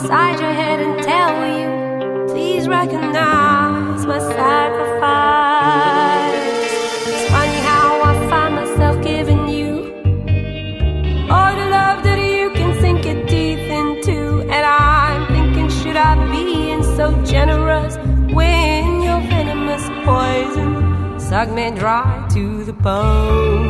inside your head and tell you, please recognize my sacrifice. It's funny how I find myself giving you all the love that you can sink your teeth into, and I'm thinking, should I be in so generous when your venomous poison suck me dry to the bone?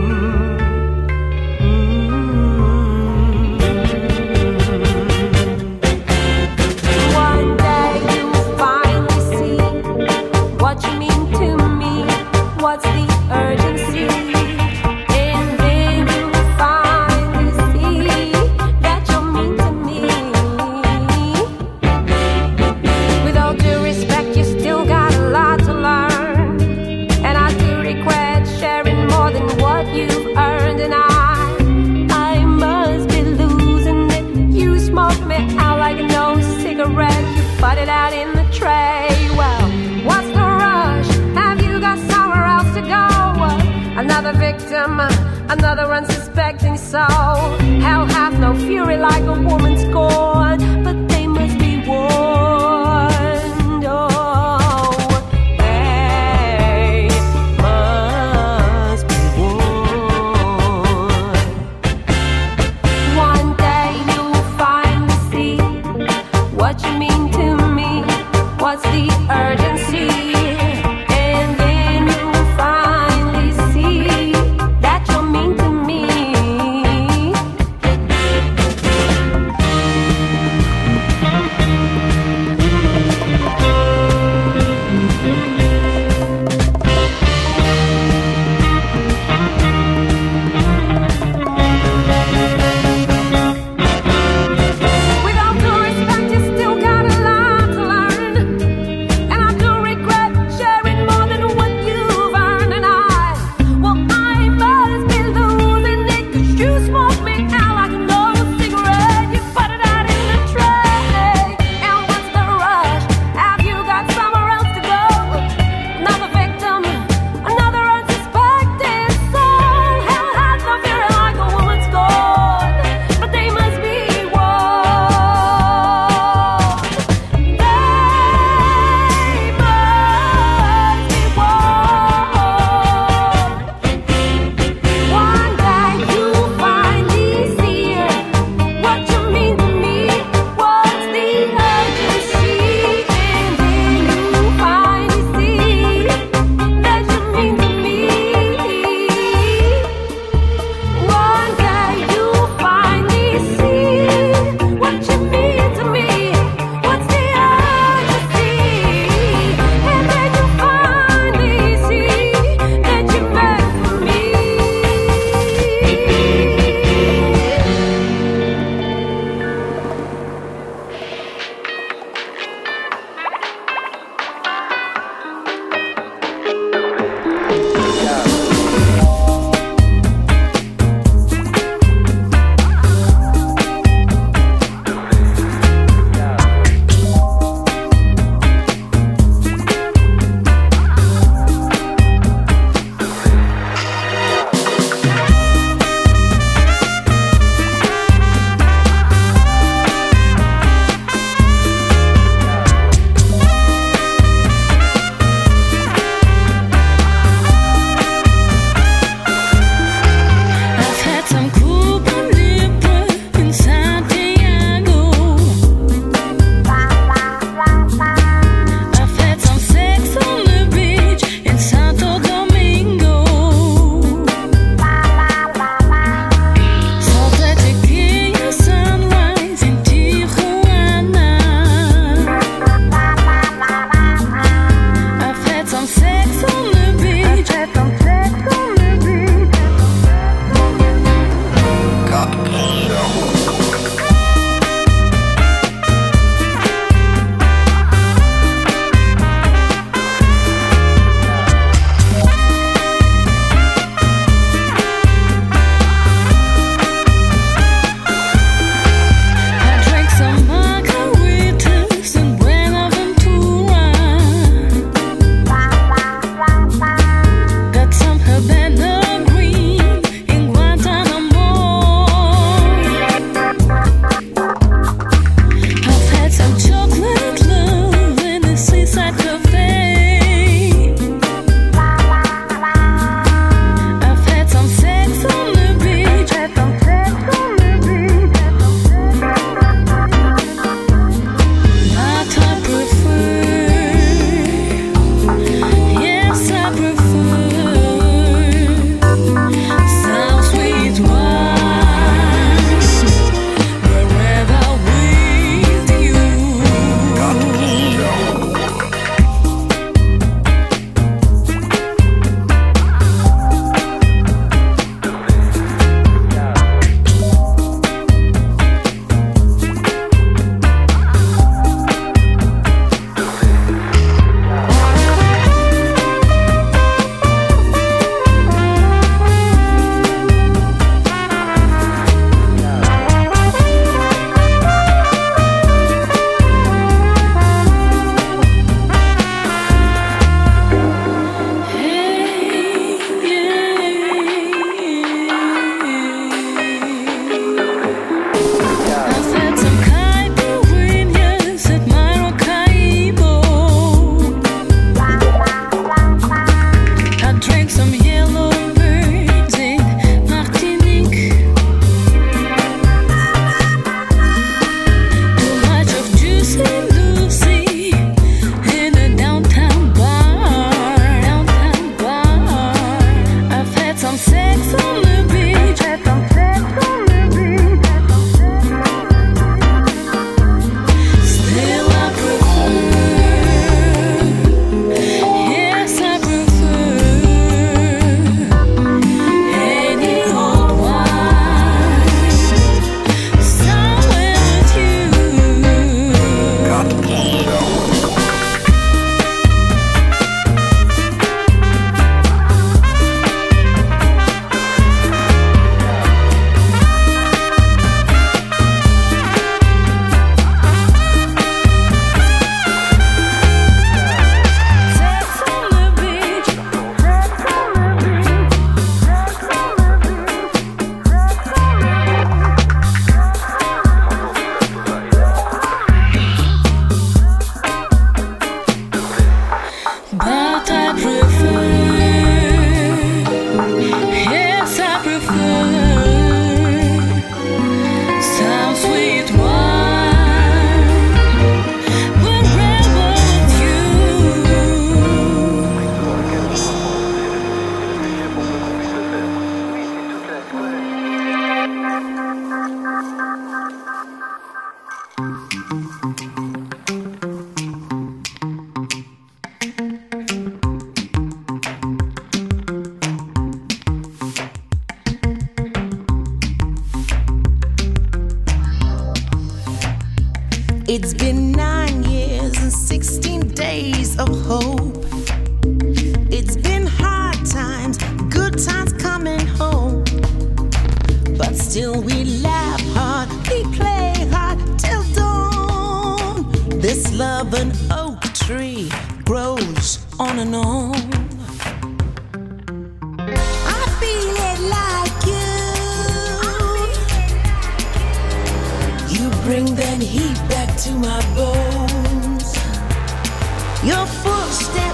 Your footsteps.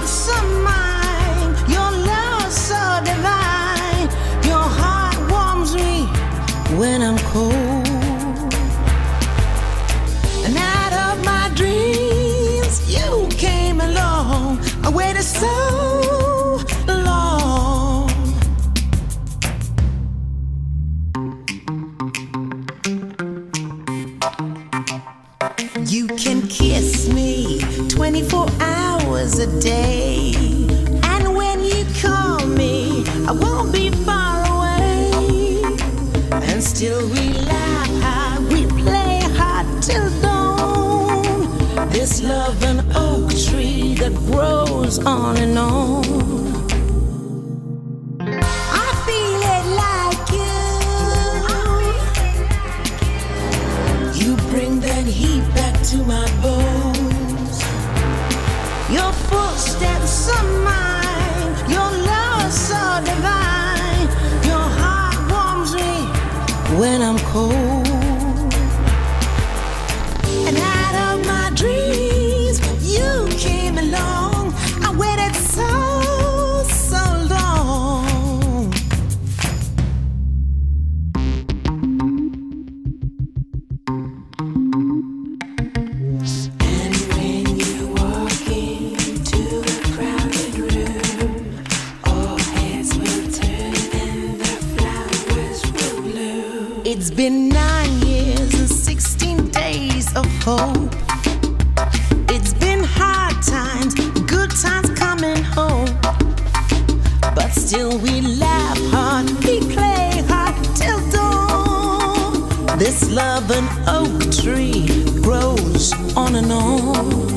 This love, an oak tree, grows on and on.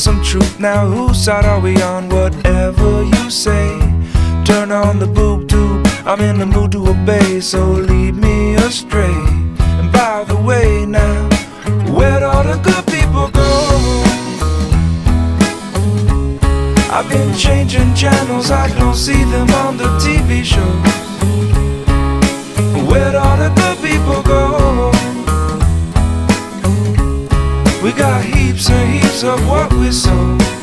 some truth now. Whose side are we on? Whatever you say, turn on the boob tube. I'm in the mood to obey, so lead me astray. And by the way, now, where'd all the good people go? I've been changing channels, I don't see them on the TV shows. Where'd all the good people go? We got Saves of what we saw.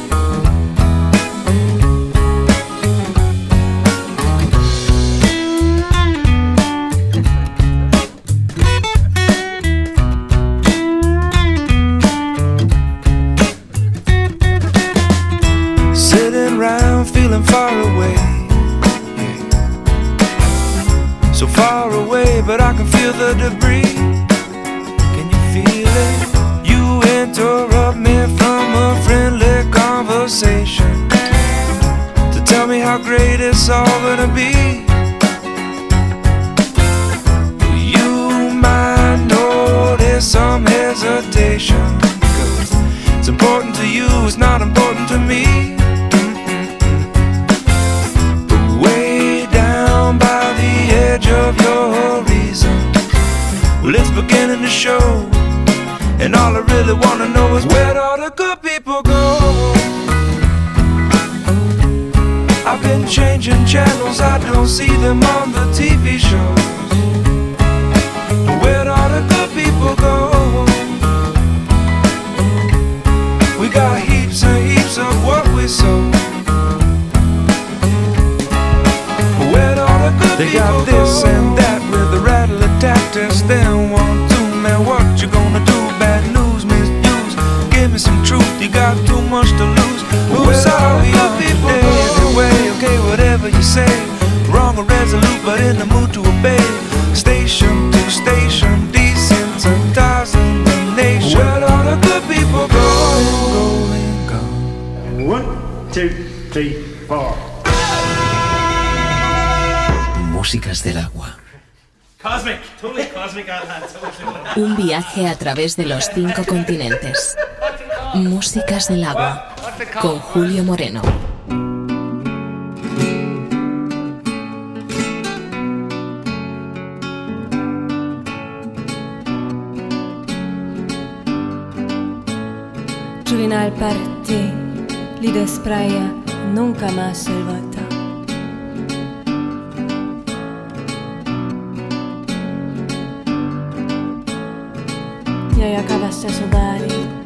Un viaje a través de los cinco continentes. Músicas del agua. Con Julio Moreno. Juvenal para ti, li nunca más el voto. E aí acaba a sociedade.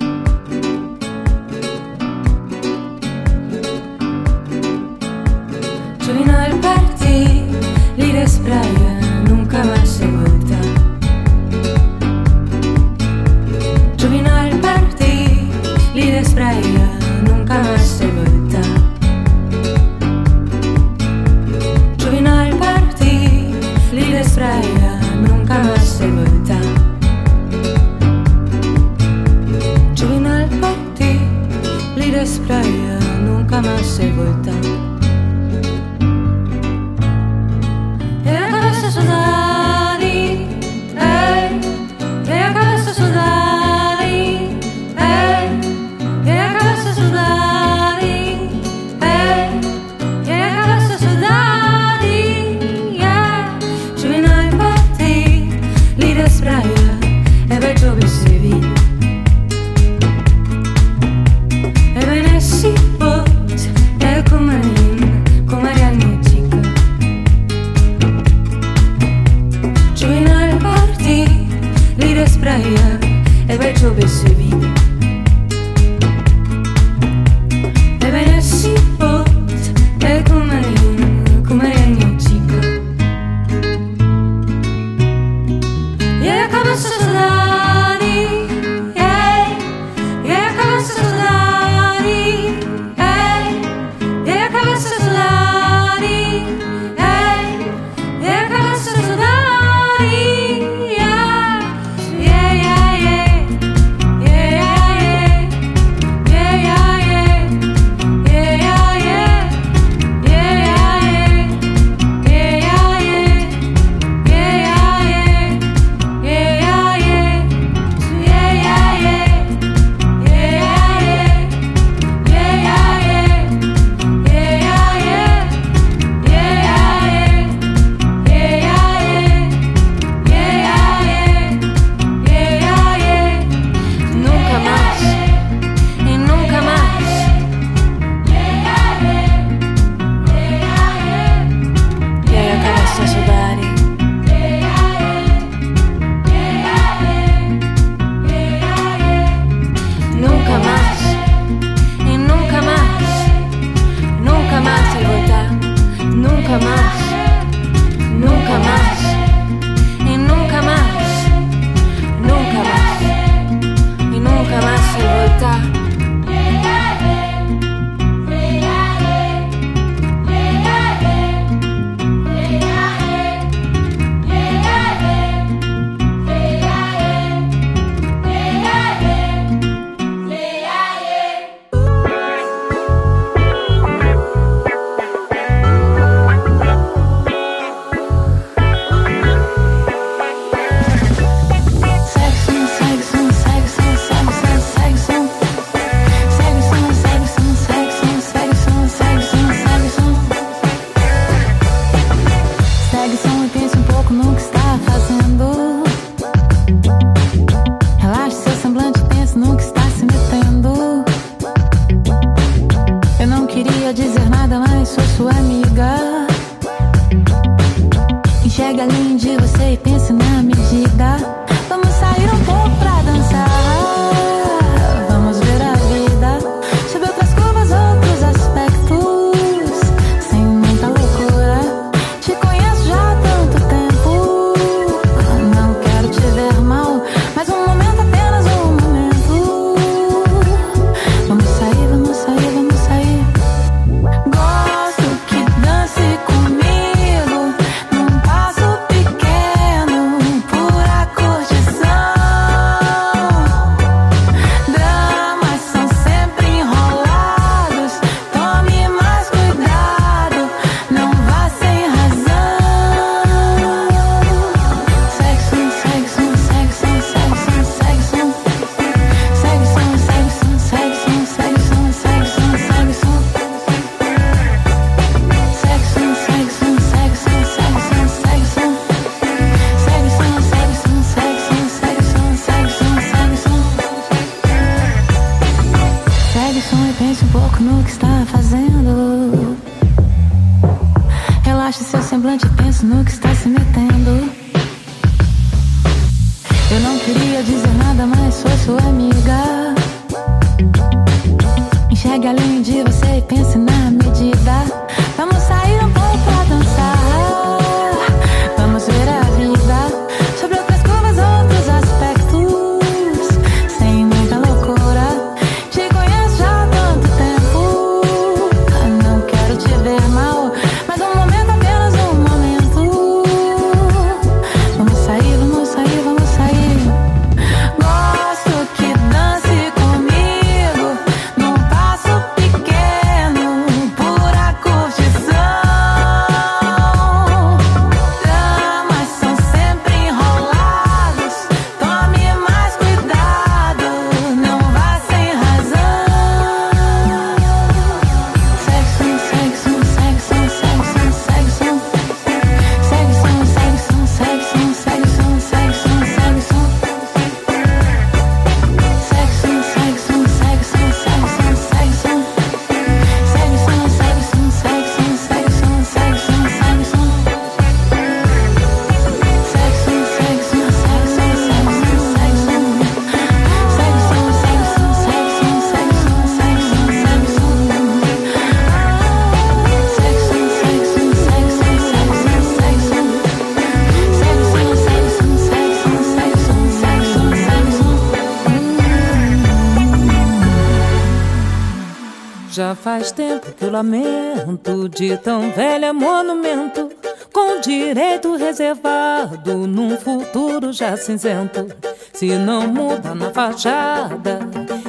Já faz tempo que eu lamento de tão velho monumento com direito reservado num futuro já cinzento. Se não muda na fachada,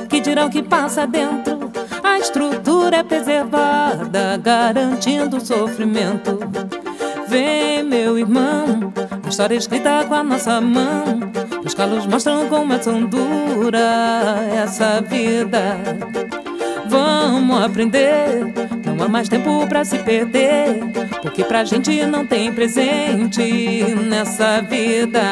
que dirão que passa dentro? A estrutura é preservada, garantindo o sofrimento. Vem, meu irmão, a história escrita com a nossa mão. Os calos mostram como é tão dura essa vida. Vamos aprender, não há mais tempo pra se perder. Porque pra gente não tem presente nessa vida.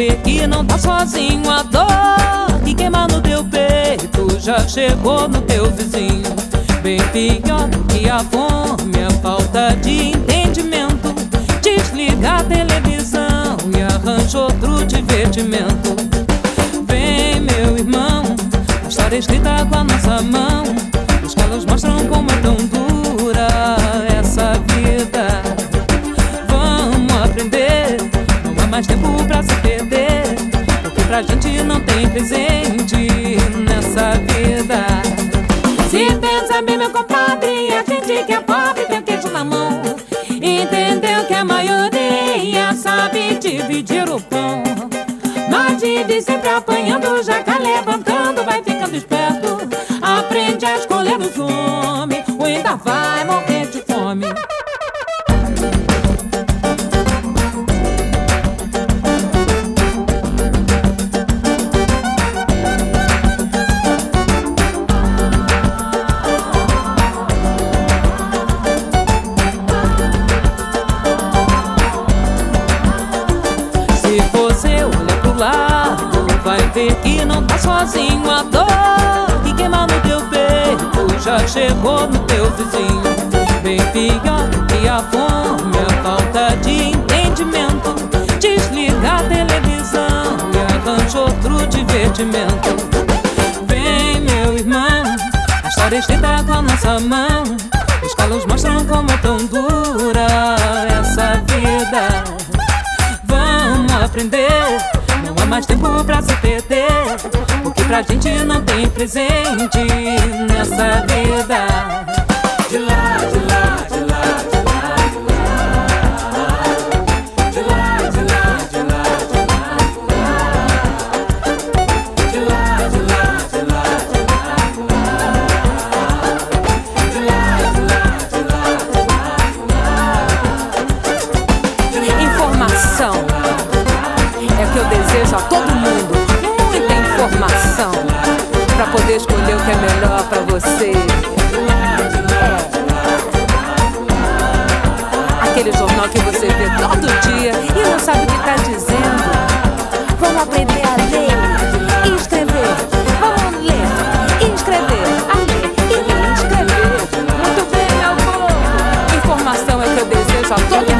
Ver que não tá sozinho a dor que queima no teu peito já chegou no teu vizinho. Bem pior do que a fome, a falta de entendimento. Desliga a televisão e arranja outro divertimento. Vem, meu irmão, a história escrita com a nossa mão. Os calos mostram como é tão dura essa vida. Vamos aprender, não há mais tempo pra se perder. Pra gente não tem presente nessa vida. Se pensa bem, meu compadre, a gente que é pobre tem o queijo na mão. Entendeu que a maioria sabe dividir o pão. Mas vive sempre apanhando, já tá levantando, vai ficando esperto. Aprende a escolher os homens, ou ainda vai morrer de fome. Divertimento. Vem, meu irmão, a história escrita com a nossa mão. Os calos mostram como é tão dura essa vida. Vamos aprender, não há mais tempo pra se perder. Porque pra gente não tem presente nessa vida. De lá, de lá, poder escolher o que é melhor pra você. É. Aquele jornal que você vê todo dia e não sabe o que tá dizendo. Vamos aprender a ler e escrever. Vamos ler e escrever. A ler e escrever. Muito bem, meu povo. Informação é o que eu desejo a todo mundo.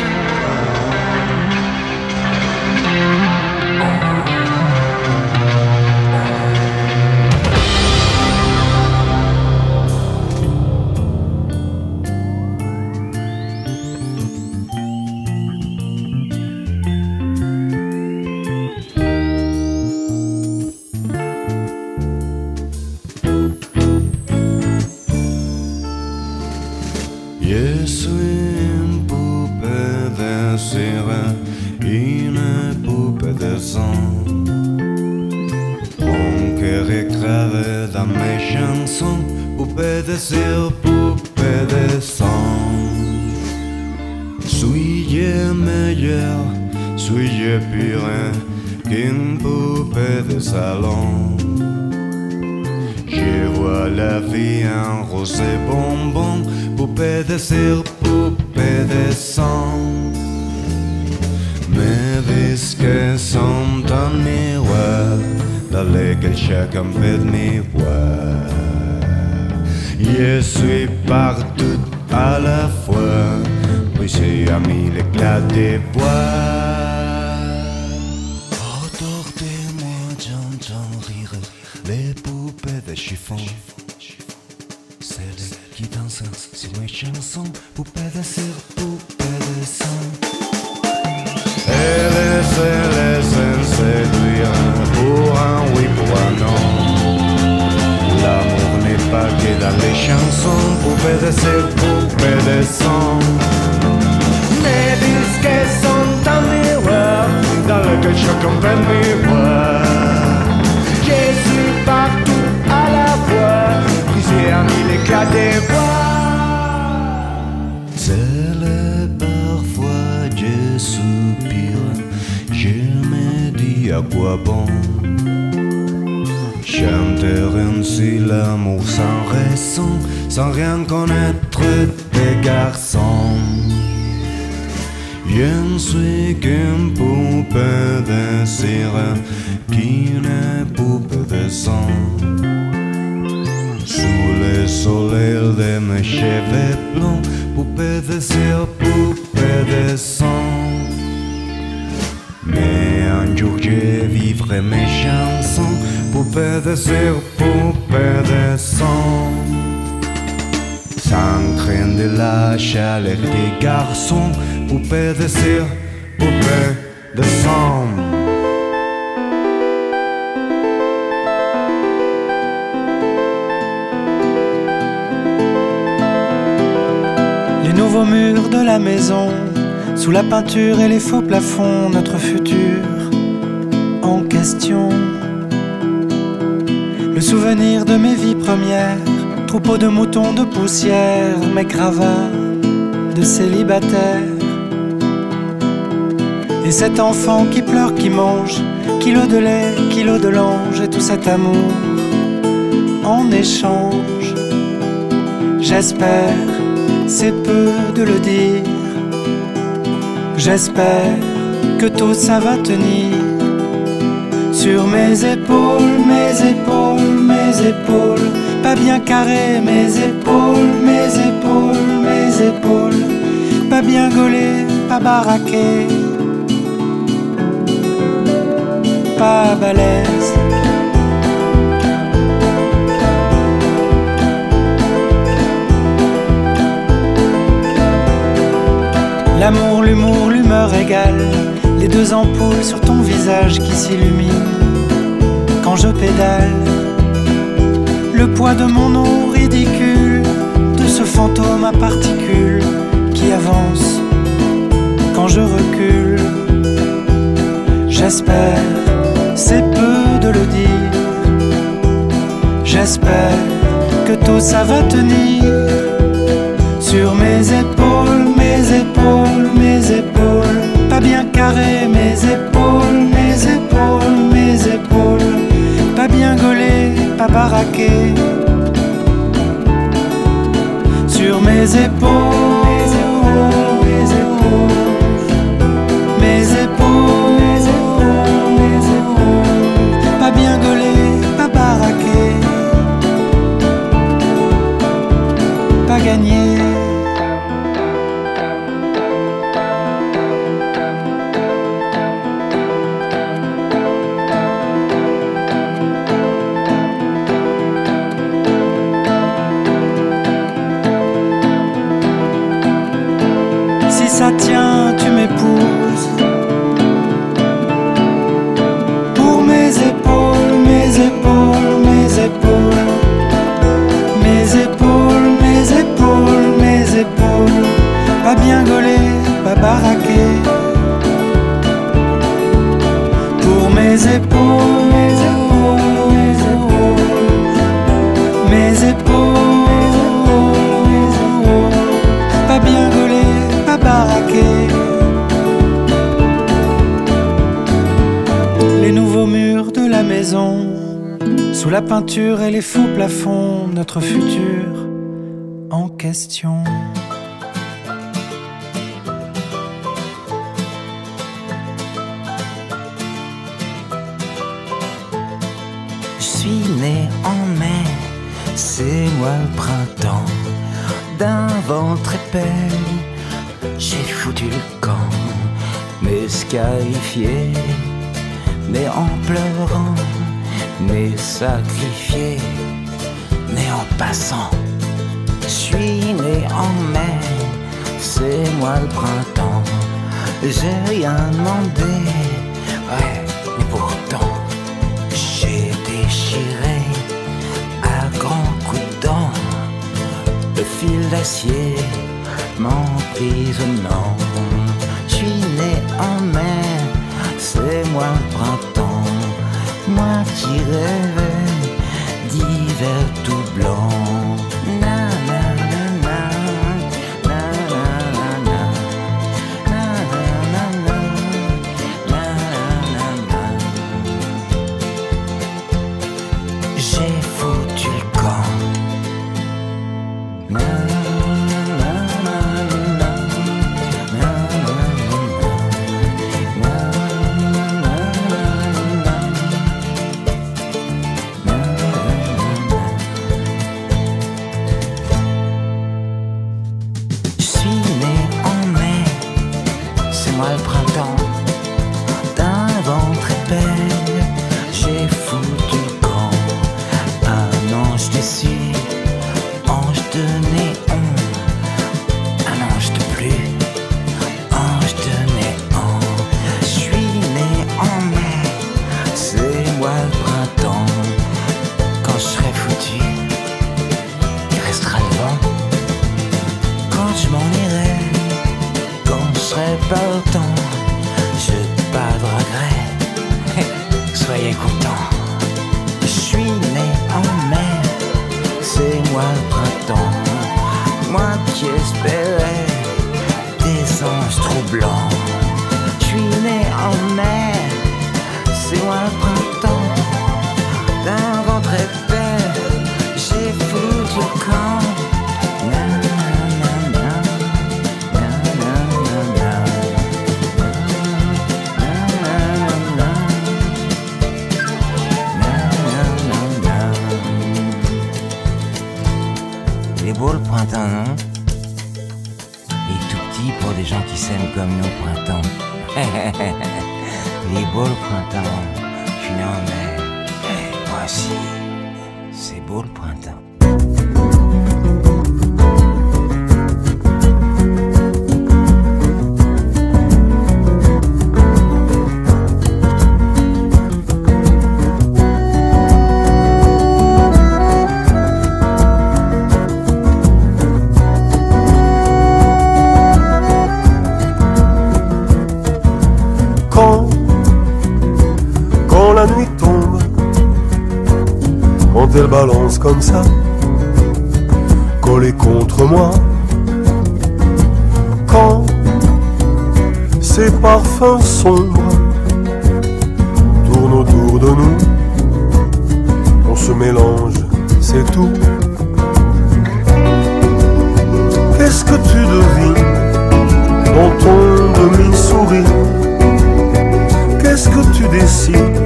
Qui dansent sur mes chansons, poupées de cire, poupées de sang. Laissent séduire pour un oui, pour un non. L'amour n'est pas que dans les chansons, poupées de cire, poupées de sang. Mes disques sont un miroir. Je partout à mille éclats de voix. C'est parfois je soupire, je me dis à quoi bon. Chanter ainsi l'amour sans raison, sans rien connaître des garçons. Je ne suis qu'une poupée de cire qui n'est poupée de sang. Soleil de mes cheveux blonds, poupée de cire, poupée de sang. Mais un jour je vivrai mes chansons, poupée de cire, poupée de sang. Sans craindre de la chaleur des garçons, poupée de cire, poupée de sang. Nouveaux murs de la maison, sous la peinture et les faux plafonds, notre futur en question. Le souvenir de mes vies premières, troupeau de moutons de poussière, mes gravats de célibataire. Et cet enfant qui pleure, qui mange, kilo de lait, kilo de l'ange, et tout cet amour en échange. J'espère, c'est peu de le dire. J'espère que tout ça va tenir sur mes épaules, mes épaules, mes épaules. Pas bien carré, mes épaules, mes épaules, mes épaules. Pas bien gaulé, pas baraqué. Pas balèze. Les deux ampoules sur ton visage qui s'illuminent quand je pédale. Le poids de mon nom ridicule, de ce fantôme à particules qui avance quand je recule. J'espère, c'est peu de le dire. J'espère que tout ça va tenir sur mes épaules, Bien carré, mes épaules, mes épaules, mes épaules. Pas bien gaulé, pas baraqué. Sur mes épaules, ça tient, tu m'épouses. Pour mes épaules, mes épaules, mes épaules. Mes épaules, mes épaules, mes épaules. Pas bien la peinture et les faux plafonds, notre futur en question. Je suis né en mai, c'est moi le printemps. D'un ventre épais, j'ai foutu le camp, mais scarifié, mais en pleurant, sacrifié, mais en passant. Je suis né en mai, c'est moi le printemps. J'ai rien demandé, ouais, pourtant. J'ai déchiré à grands coups de dents le fil d'acier m'emprisonnant. Je suis né en mai, c'est moi le printemps, qui d'hiver tout blanc. Comme ça, collée contre moi, quand ces parfums sombres tournent autour de nous, on se mélange, c'est tout. Qu'est-ce que tu devines dans ton demi-sourire Qu'est-ce que tu décides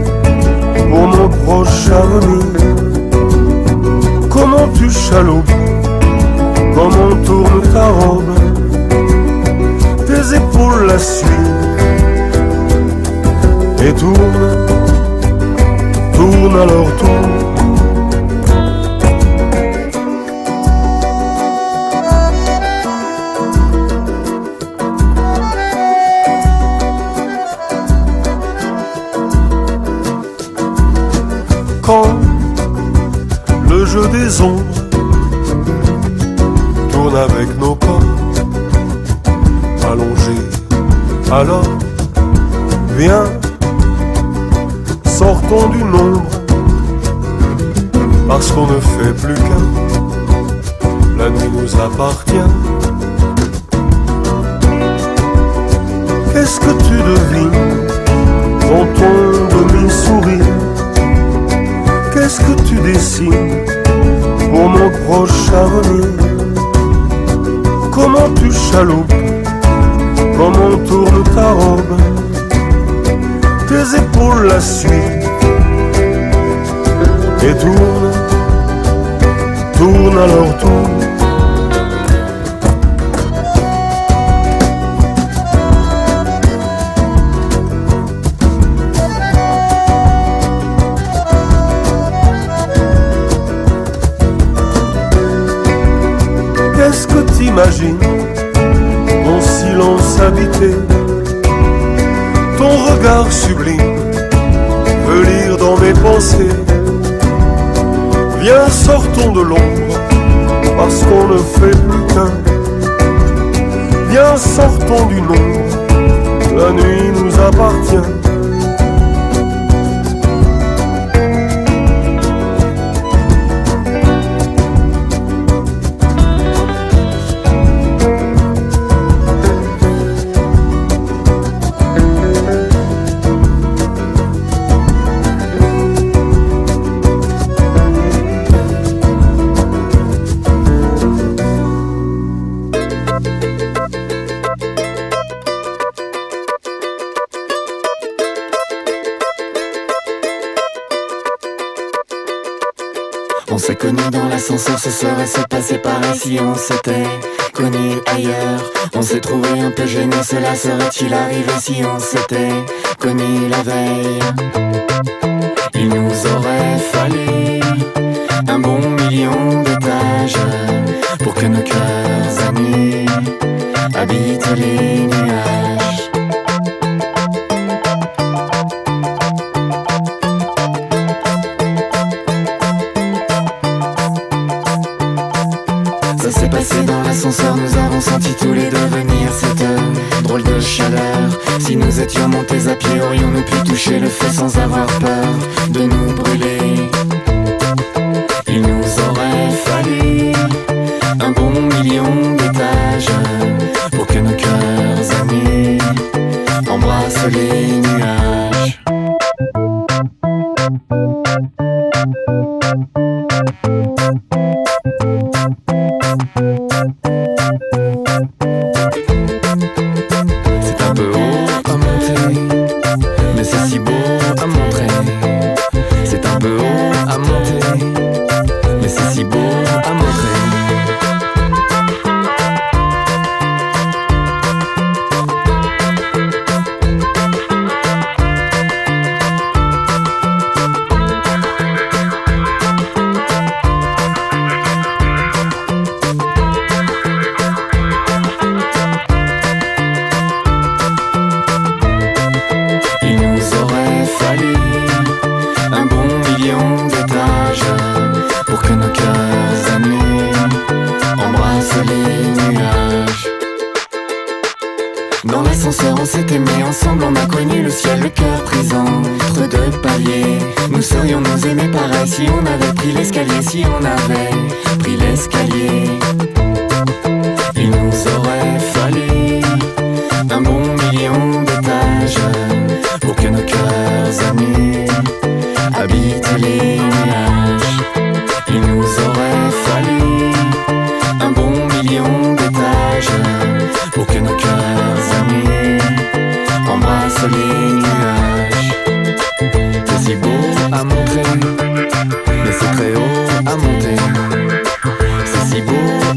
pour mon proche avenir? vent du chaland, comme on tourne ta robe, tes épaules la suivent et tourne, tourne alors tourne. Ombres tourne avec nos corps allongés. Alors, viens, sortons du nombre, parce qu'on ne fait plus qu'un. La nuit nous appartient. Qu'est-ce que tu devines? Dans ton demi-sourire. Qu'est-ce que tu dessines? Tu chaloupes Comment tourne ta robe. Tes épaules la suivent Et tourne, tourne à leur tour. Qu'est-ce que t'imagines? Sublime Veut lire dans mes pensées. Viens sortons de l'ombre Parce qu'on ne fait plus qu'un. Viens sortons du nombre La nuit nous appartient l'ascenseur, ce serait se passer pareil si on s'était connu ailleurs. On s'est trouvé un peu gêné, cela serait-il arrivé si on s'était connu la veille? Il nous aurait fallu un bon million d'étages pour que nos cœurs amis habitent les.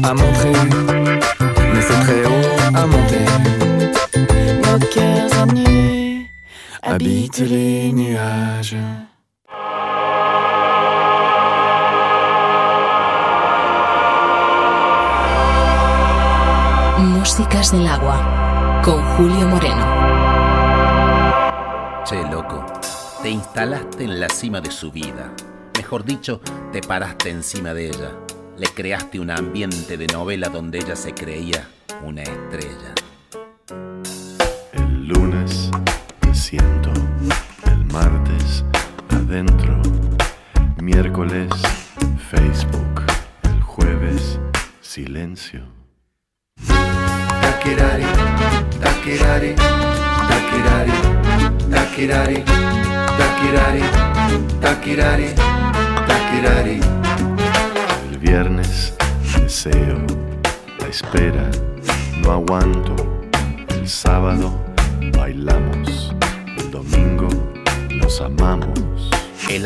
À montrer, mais c'est très haut à monter. Nos cœurs habitent les nuages. Músicas del agua con Julio Moreno. Che, loco, te instalaste en la cima de su vida. Mejor dicho, te paraste encima de ella. Le creaste un ambiente de novela donde ella se creía una estrella. El lunes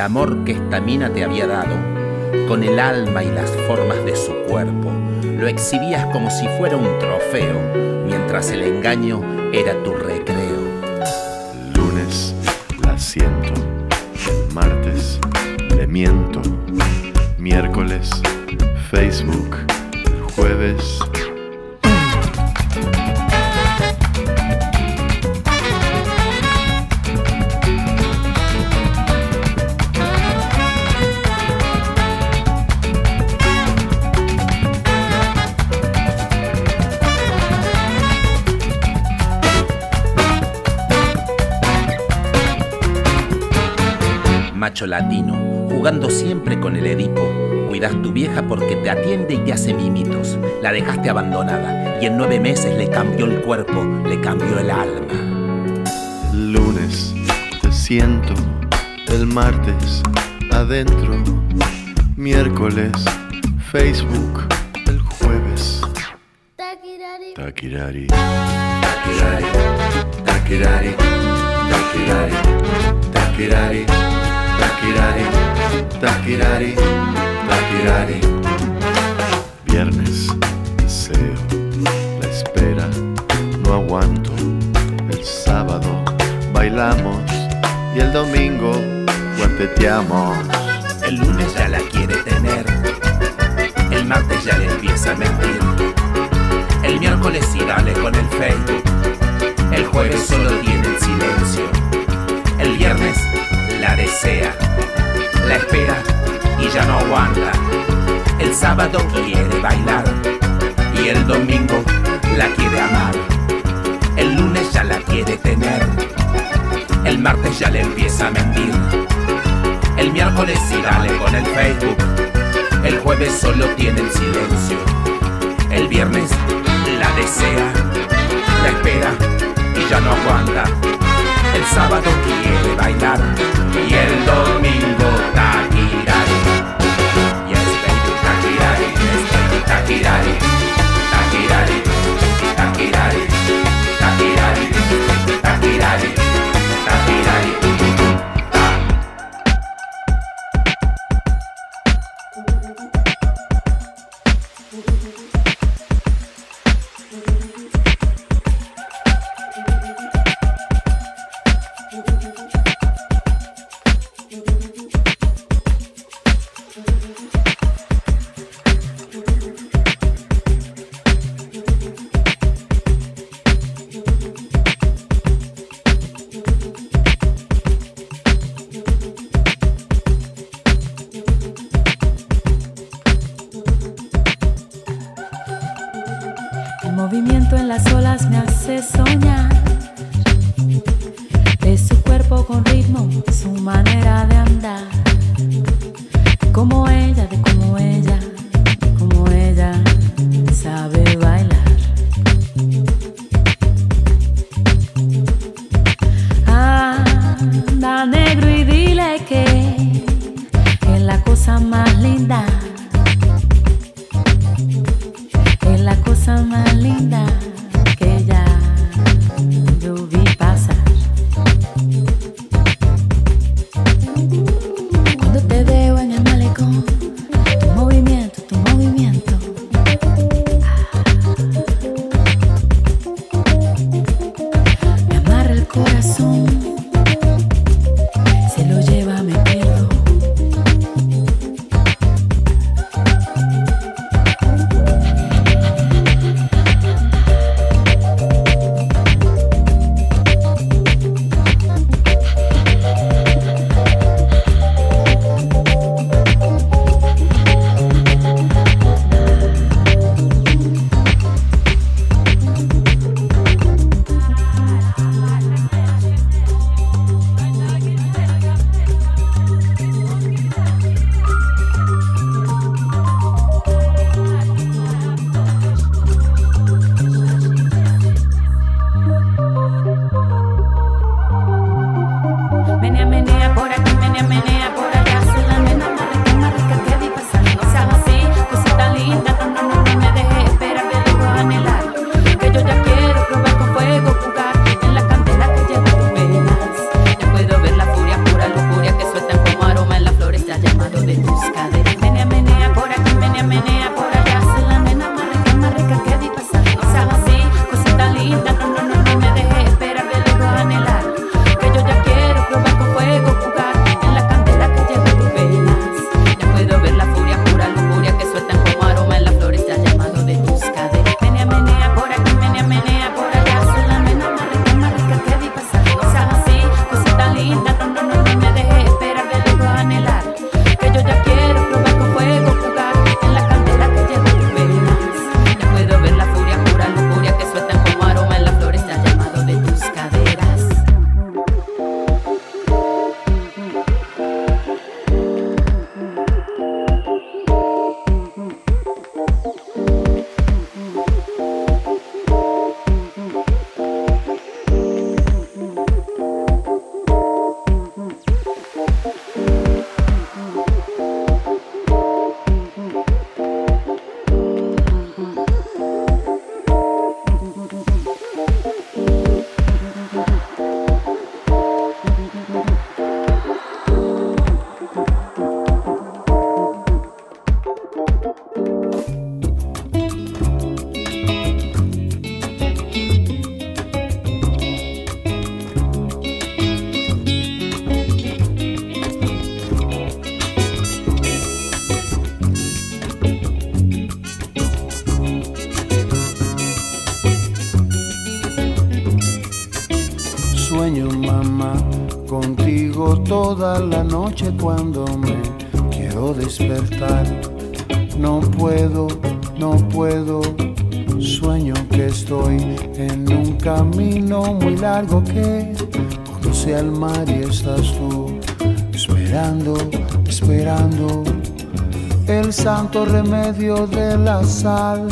amor que esta mina te había dado, con el alma y las formas de su cuerpo, lo exhibías como si fuera un trofeo, mientras el engaño era tu recreo. Lunes la siento, martes le miento, miércoles Facebook, jueves Macho latino, jugando siempre con el Edipo. Cuidas tu vieja porque te atiende y te hace mimitos. La dejaste abandonada y en nueve meses le cambió el cuerpo, le cambió el alma. el lunes te siento, el martes adentro, miércoles Facebook, el jueves Takirari. Takirari, takirari, takirari, takirari, takirari, takirari, takirari. Viernes deseo, aguanto. El sábado bailamos y el domingo guardeteamos. El lunes ya la quiere tener. El martes ya le empieza a mentir. El miércoles sí dale con el Facebook. El jueves solo tiene el silencio. El viernes la desea. La espera y ya no aguanta. El sábado quiere bailar. Y el domingo la quiere amar. El lunes ya la quiere tener. El martes ya le empieza a mentir. El miércoles sí con el Facebook. El jueves solo tiene el silencio. El viernes la desea, la espera y ya no aguanta. El sábado quiere bailar y el domingo noche cuando me quiero despertar. No puedo, no puedo. Sueño que estoy en un camino muy largo que conduce al mar y estás tú esperando, esperando el santo remedio de la sal,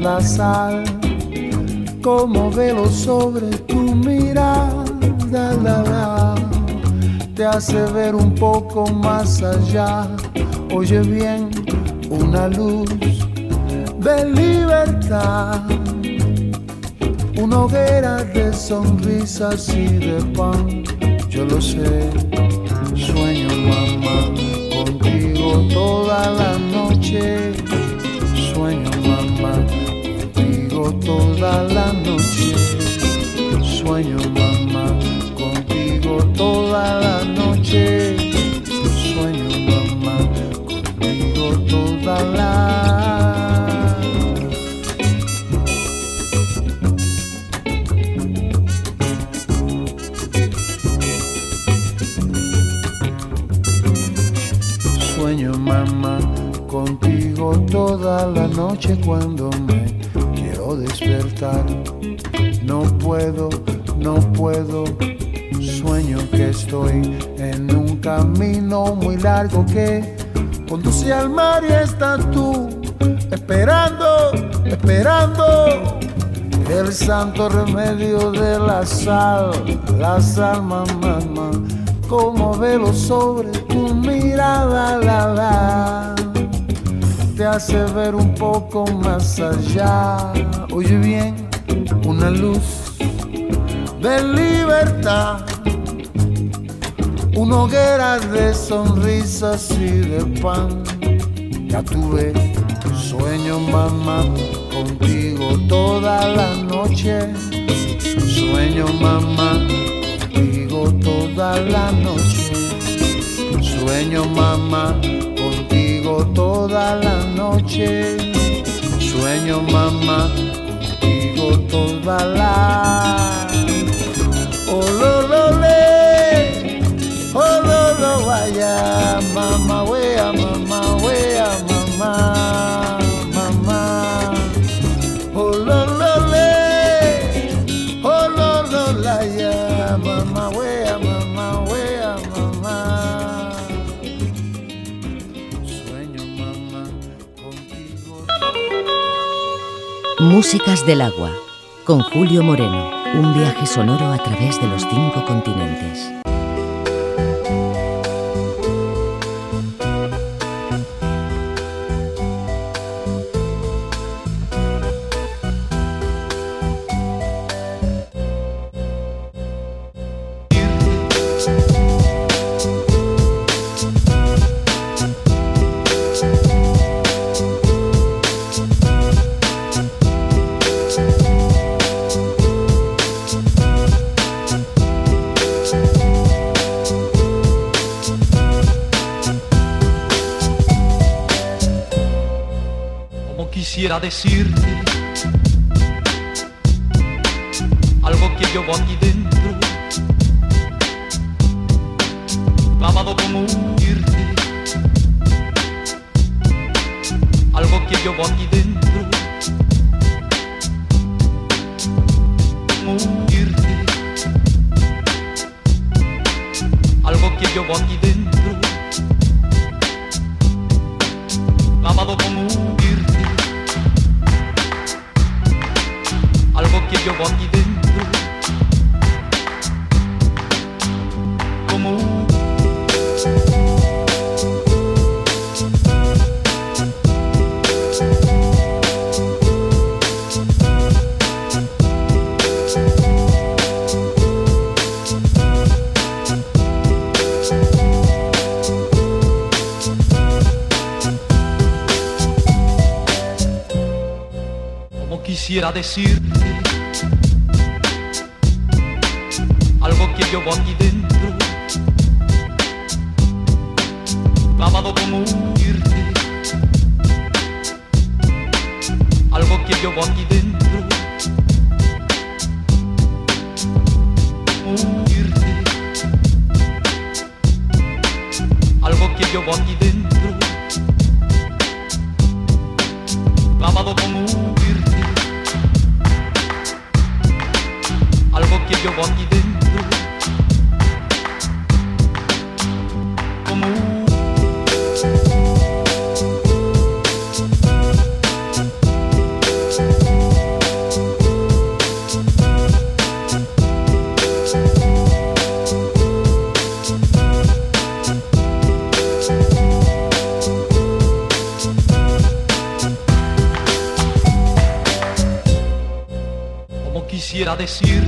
la sal, como velo sobre tu mirada, la, la, te hace ver un poco más allá. Oye bien, una luz de libertad, una hoguera de sonrisas y de pan. Yo lo sé, sueño mamá contigo toda la noche. Sueño mamá contigo toda la noche. Sueño mamá contigo toda la noche. Sueño mamá contigo toda la Sueño mamá contigo toda la noche cuando me quiero despertar. No puedo, no puedo. Que estoy en un camino muy largo que conduce al mar y estás tú esperando, esperando el santo remedio de la sal, la sal, mamá, mamá, como velo sobre tu mirada, la, la, te hace ver un poco más allá. Oye bien, una luz de libertad, una hoguera de sonrisas y de pan. Ya tuve sueño, mamá, contigo toda la noche. Sueño, mamá, contigo toda la noche. Sueño, mamá, contigo toda la noche. Sueño, mamá, contigo toda la. Oh, mamá, wea, mamá, wea, mamá, mamá. Oh, lo, lo, le. Oh, lo, lo, la, ya, mamá, wea, mamá, wea, mamá. Sueño, mamá, contigo. Músicas del agua, con Julio Moreno. Un viaje sonoro a través de los cinco continentes. Como quisiera decirte algo que llevo aquí dentro, clavado como huirte, algo que llevo aquí dentro, huirte. Algo que llevo aquí dentro, decir